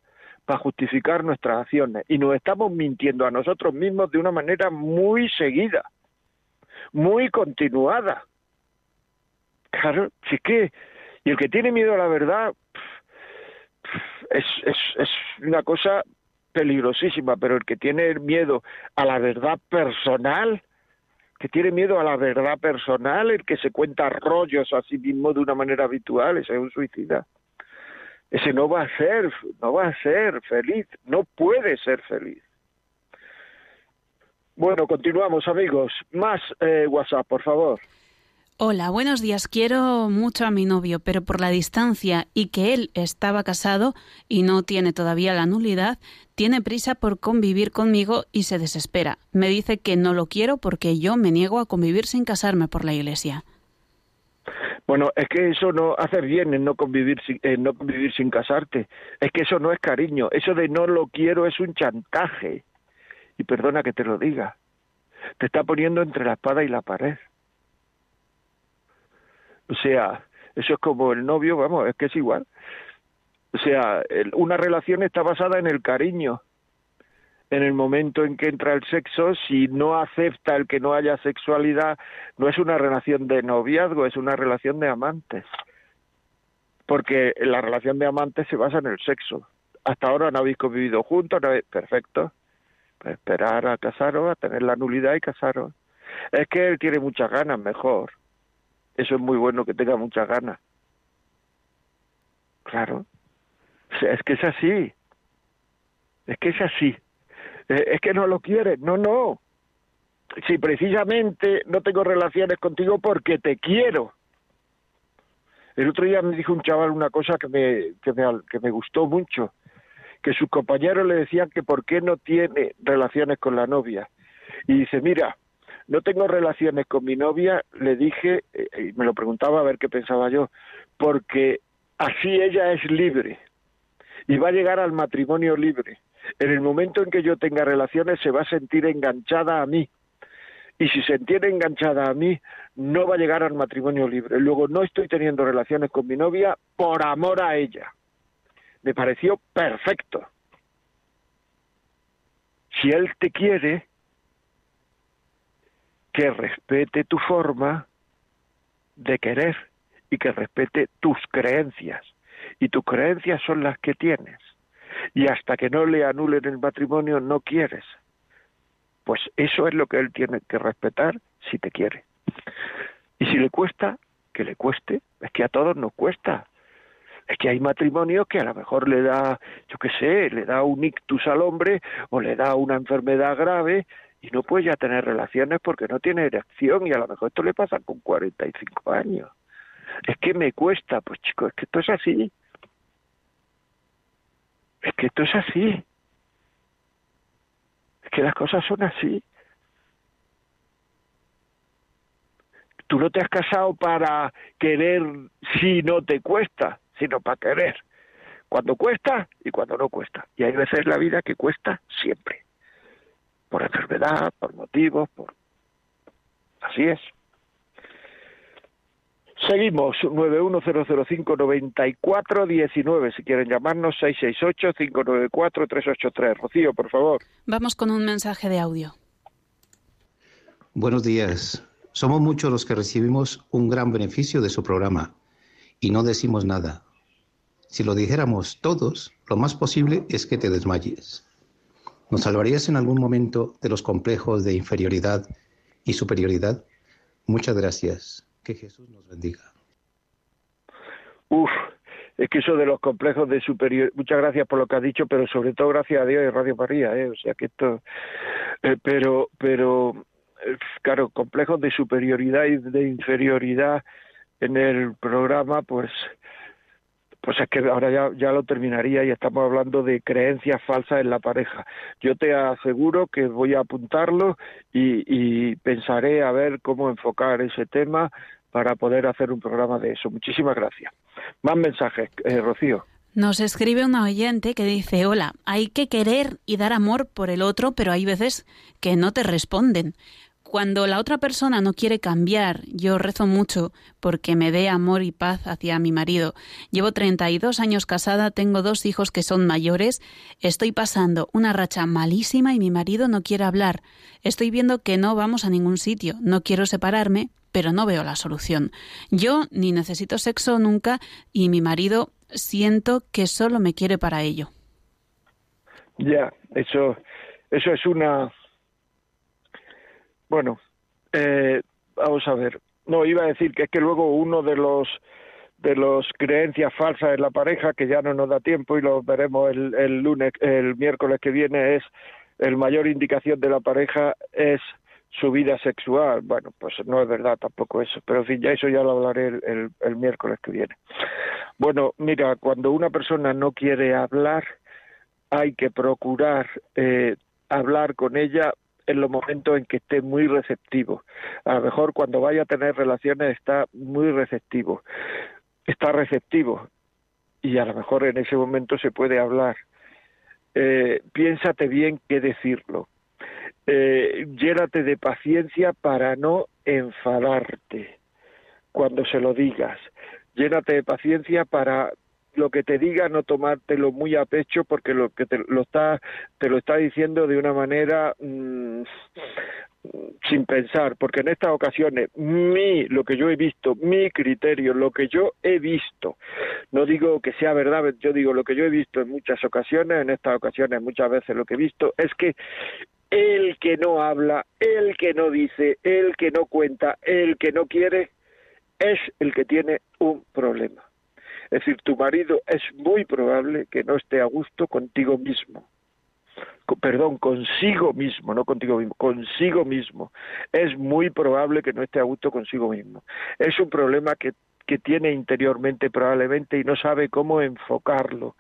para justificar nuestras acciones y nos estamos mintiendo a nosotros mismos de una manera muy seguida, muy continuada. Claro, si es que, y el que tiene miedo a la verdad es, es, es una cosa peligrosísima, pero el que tiene miedo a la verdad personal, que tiene miedo a la verdad personal, el que se cuenta rollos a sí mismo de una manera habitual, ese es un suicida. Ese no va a ser, no va a ser feliz, no puede ser feliz. Bueno, continuamos amigos. Más eh, WhatsApp, por favor. Hola, buenos días. Quiero mucho a mi novio, pero por la distancia y que él estaba casado y no tiene todavía la nulidad, tiene prisa por convivir conmigo y se desespera. Me dice que no lo quiero porque yo me niego a convivir sin casarme por la iglesia. Bueno, es que eso no hace bien en no convivir sin, no convivir sin casarte. Es que eso no es cariño. Eso de no lo quiero es un chantaje. Y perdona que te lo diga. Te está poniendo entre la espada y la pared. O sea, eso es como el novio, vamos, es que es igual. O sea, una relación está basada en el cariño. En el momento en que entra el sexo, si no acepta el que no haya sexualidad, no es una relación de noviazgo, es una relación de amantes. Porque la relación de amantes se basa en el sexo. Hasta ahora no habéis convivido juntos, no perfecto. Pues esperar a casaros, a tener la nulidad y casaros. Es que él tiene muchas ganas, mejor eso es muy bueno que tenga muchas ganas. Claro. es que es así. Es que es así. Eh, es que no lo quiere. No, no. Si precisamente no tengo relaciones contigo porque te quiero. El otro día me dijo un chaval una cosa que me, que me, que me gustó mucho, que sus compañeros le decían que por qué no tiene relaciones con la novia. Y dice, mira, no tengo relaciones con mi novia, le dije, eh, y me lo preguntaba a ver qué pensaba yo, porque así ella es libre y va a llegar al matrimonio libre. En el momento en que yo tenga relaciones se va a sentir enganchada a mí. Y si se entiende enganchada a mí, no va a llegar al matrimonio libre. Luego no estoy teniendo relaciones con mi novia por amor a ella. Me pareció perfecto. Si él te quiere, que respete tu forma de querer y que respete tus creencias. Y tus creencias son las que tienes. Y hasta que no le anulen el matrimonio no quieres. Pues eso es lo que él tiene que respetar si te quiere. Y si le cuesta, que le cueste. Es que a todos nos cuesta. Es que hay matrimonios que a lo mejor le da, yo qué sé, le da un ictus al hombre o le da una enfermedad grave y no puede ya tener relaciones porque no tiene erección y a lo mejor esto le pasa con 45 años. Es que me cuesta, pues chicos, es que esto es así. Es que esto es así. Es que las cosas son así. Tú no te has casado para querer si no te cuesta, sino para querer. Cuando cuesta y cuando no cuesta. Y hay veces en la vida que cuesta siempre. Por enfermedad, por motivos, por... Así es. Seguimos, 910059419. Si quieren llamarnos, 668-594-383. Rocío, por favor. Vamos con un mensaje de audio. Buenos días. Somos muchos los que recibimos un gran beneficio de su programa y no decimos nada. Si lo dijéramos todos, lo más posible es que te desmayes. ¿Nos salvarías en algún momento de los complejos de inferioridad y superioridad? Muchas gracias. Que Jesús nos bendiga. Uf, es que eso de los complejos de superioridad, muchas gracias por lo que has dicho, pero sobre todo gracias a Dios y Radio María, ¿eh? o sea que esto, eh, pero, pero, eh, claro, complejos de superioridad y de inferioridad en el programa, pues, pues es que ahora ya, ya lo terminaría y estamos hablando de creencias falsas en la pareja. Yo te aseguro que voy a apuntarlo y, y pensaré a ver cómo enfocar ese tema para poder hacer un programa de eso. Muchísimas gracias. Más mensajes, eh, Rocío. Nos escribe una oyente que dice, hola, hay que querer y dar amor por el otro, pero hay veces que no te responden. Cuando la otra persona no quiere cambiar, yo rezo mucho porque me dé amor y paz hacia mi marido. Llevo 32 años casada, tengo dos hijos que son mayores, estoy pasando una racha malísima y mi marido no quiere hablar. Estoy viendo que no vamos a ningún sitio, no quiero separarme, pero no veo la solución. Yo ni necesito sexo nunca y mi marido siento que solo me quiere para ello. Ya, eso, eso es una bueno, eh, vamos a ver. No, iba a decir que es que luego uno de los de los creencias falsas en la pareja, que ya no nos da tiempo y lo veremos el, el lunes, el miércoles que viene, es el mayor indicación de la pareja es su vida sexual. Bueno, pues no es verdad tampoco eso, pero en fin, ya eso ya lo hablaré el, el, miércoles que viene. Bueno, mira, cuando una persona no quiere hablar, hay que procurar eh, hablar con ella en los momentos en que esté muy receptivo. A lo mejor cuando vaya a tener relaciones está muy receptivo, está receptivo y a lo mejor en ese momento se puede hablar. Eh, piénsate bien qué decirlo. Eh, llénate de paciencia para no enfadarte cuando se lo digas. Llénate de paciencia para lo que te diga no tomártelo muy a pecho porque lo que te lo está te lo está diciendo de una manera mm, sin pensar porque en estas ocasiones mi lo que yo he visto mi criterio lo que yo he visto no digo que sea verdad yo digo lo que yo he visto en muchas ocasiones en estas ocasiones muchas veces lo que he visto es que el que no habla el que no dice el que no cuenta el que no quiere es el que tiene un problema es decir, tu marido es muy probable que no esté a gusto contigo mismo. Perdón, consigo mismo, no contigo mismo, consigo mismo. Es muy probable que no esté a gusto consigo mismo. Es un problema que, que tiene interiormente probablemente y no sabe cómo enfocarlo.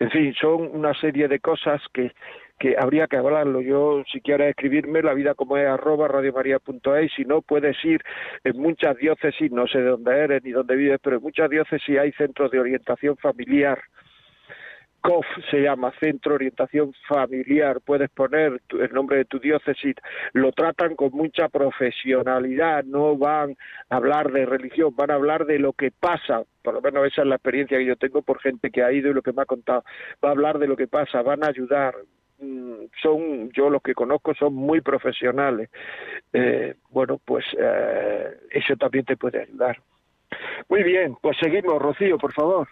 En fin, son una serie de cosas que, que habría que hablarlo. Yo, si quieres escribirme, la vida como es arroba radiomaria.es, si no, puedes ir en muchas diócesis, no sé de dónde eres ni dónde vives, pero en muchas diócesis hay centros de orientación familiar. COF se llama Centro de Orientación Familiar. Puedes poner el nombre de tu diócesis. Lo tratan con mucha profesionalidad. No van a hablar de religión, van a hablar de lo que pasa. Por lo menos esa es la experiencia que yo tengo por gente que ha ido y lo que me ha contado. Va a hablar de lo que pasa, van a ayudar, son, yo los que conozco son muy profesionales. Eh, bueno, pues eh, eso también te puede ayudar. Muy bien, pues seguimos, Rocío, por favor.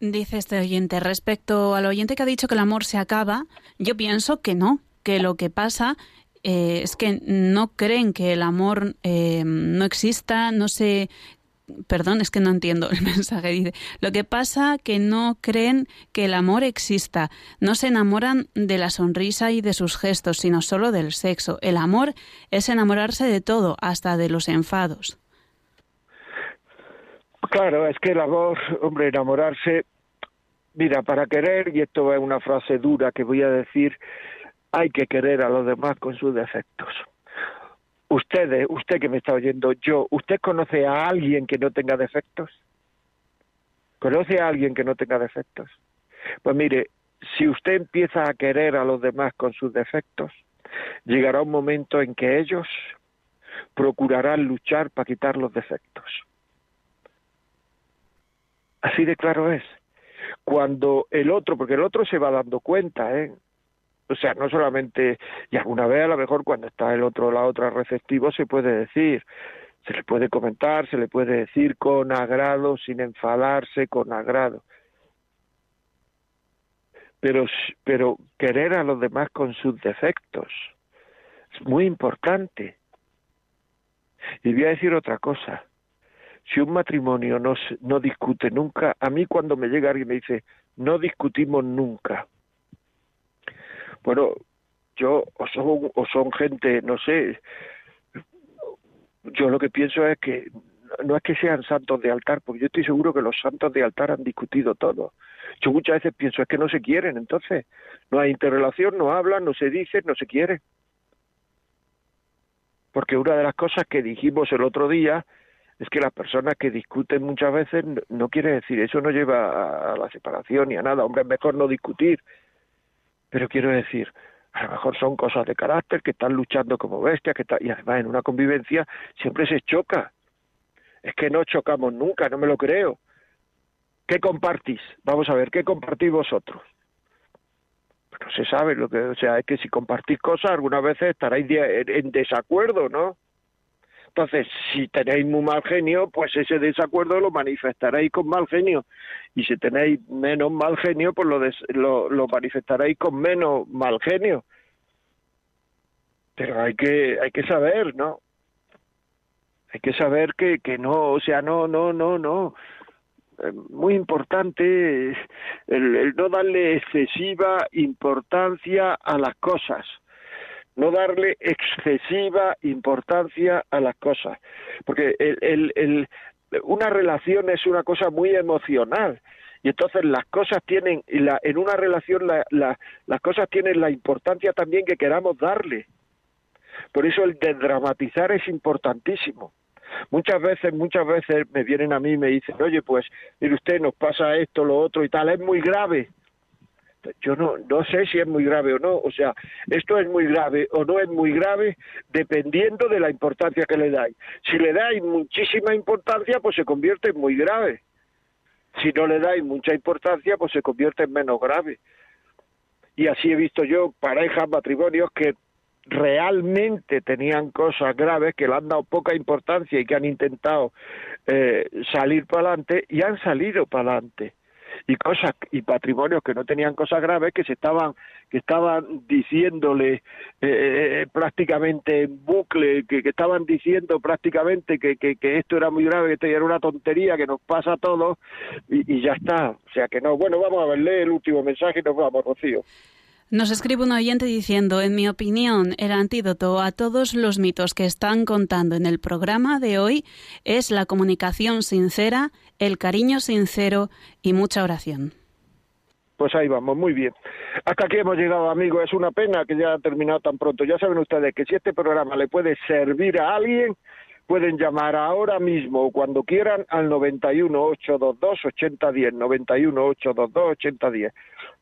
Dice este oyente, respecto al oyente que ha dicho que el amor se acaba, yo pienso que no, que lo que pasa eh, es que no creen que el amor no exista, no se perdón, es que no entiendo el mensaje. Dice, lo que pasa que no creen que el amor exista, no se enamoran de la sonrisa y de sus gestos, sino solo del sexo. El amor es enamorarse de todo, hasta de los enfados. Claro, es que el amor, hombre, enamorarse, mira, para querer, y esto es una frase dura que voy a decir, hay que querer a los demás con sus defectos. Ustedes, usted que me está oyendo, yo, ¿usted conoce a alguien que no tenga defectos? ¿Conoce a alguien que no tenga defectos? Pues mire, si usted empieza a querer a los demás con sus defectos, llegará un momento en que ellos procurarán luchar para quitar los defectos. Así de claro es. Cuando el otro, porque el otro se va dando cuenta, ¿eh? O sea, no solamente, y alguna vez a lo mejor cuando está el otro, la otra receptivo, se puede decir, se le puede comentar, se le puede decir con agrado, sin enfadarse, con agrado. Pero, pero querer a los demás con sus defectos es muy importante. Y voy a decir otra cosa. Si un matrimonio no, no discute nunca, a mí cuando me llega alguien me dice, no discutimos nunca, bueno, yo o son, o son gente, no sé, yo lo que pienso es que no es que sean santos de altar, porque yo estoy seguro que los santos de altar han discutido todo. Yo muchas veces pienso es que no se quieren, entonces no hay interrelación, no hablan, no se dicen, no se quieren. Porque una de las cosas que dijimos el otro día es que las personas que discuten muchas veces no quiere decir eso no lleva a la separación ni a nada. Hombre, es mejor no discutir, pero quiero decir, a lo mejor son cosas de carácter que están luchando como bestias, que y además en una convivencia siempre se choca. Es que no chocamos nunca, no me lo creo. ¿Qué compartís? Vamos a ver, ¿qué compartís vosotros? Pues no se sabe lo que, o sea, es que si compartís cosas, algunas veces estaréis en desacuerdo, ¿no? Entonces, si tenéis muy mal genio, pues ese desacuerdo lo manifestaréis con mal genio. Y si tenéis menos mal genio, pues lo, lo, manifestaréis con menos mal genio. Pero hay que, hay que saber, ¿no? Hay que saber que, que no, o sea, no, no, no, no. Eh, muy importante el no darle excesiva importancia a las cosas no darle excesiva importancia a las cosas, porque el, el, una relación es una cosa muy emocional y entonces las cosas tienen la, en una relación la, las cosas tienen la importancia también que queramos darle. Por eso el desdramatizar es importantísimo. Muchas veces, muchas veces me vienen a mí y me dicen, oye, pues, mire usted, nos pasa esto, lo otro y tal, es muy grave yo no, no sé si es muy grave o no, o sea, esto es muy grave o no es muy grave dependiendo de la importancia que le dais. Si le dais muchísima importancia, pues se convierte en muy grave. Si no le dais mucha importancia, pues se convierte en menos grave. Y así he visto yo parejas, matrimonios que realmente tenían cosas graves que le han dado poca importancia y que han intentado eh, salir para adelante y han salido para adelante y cosas y patrimonios que no tenían cosas graves que se estaban que estaban diciéndole eh, eh, eh, prácticamente en bucle que, estaban diciendo prácticamente que, que, esto era muy grave que esto era una tontería que nos pasa a todos y, y ya está. O sea que no. Bueno vamos a verle el último mensaje y nos vamos Rocío nos escribe un oyente diciendo, en mi opinión, el antídoto a todos los mitos que están contando en el programa de hoy es la comunicación sincera, el cariño sincero y mucha oración. Pues ahí vamos, muy bien. Hasta aquí hemos llegado, amigos. Es una pena que ya ha terminado tan pronto. Ya saben ustedes que si este programa le puede servir a alguien, pueden llamar ahora mismo o cuando quieran al 91 822 8010, 91 822 8010.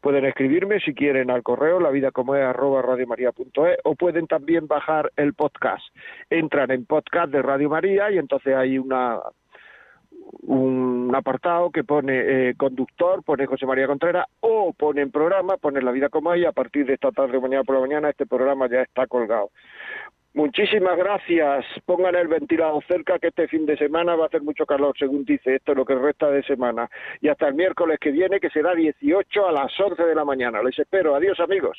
Pueden escribirme si quieren al correo la como es arroba radiomaria.es o pueden también bajar el podcast. Entran en podcast de Radio María y entonces hay una un apartado que pone eh, conductor, pone José María Contreras, o pone programa, pone La Vida como es, y a partir de esta tarde o mañana por la mañana este programa ya está colgado. Muchísimas gracias. Pongan el ventilador cerca que este fin de semana va a hacer mucho calor, según dice esto, lo que resta de semana. Y hasta el miércoles que viene, que será 18 a las 11 de la mañana. Les espero. Adiós, amigos.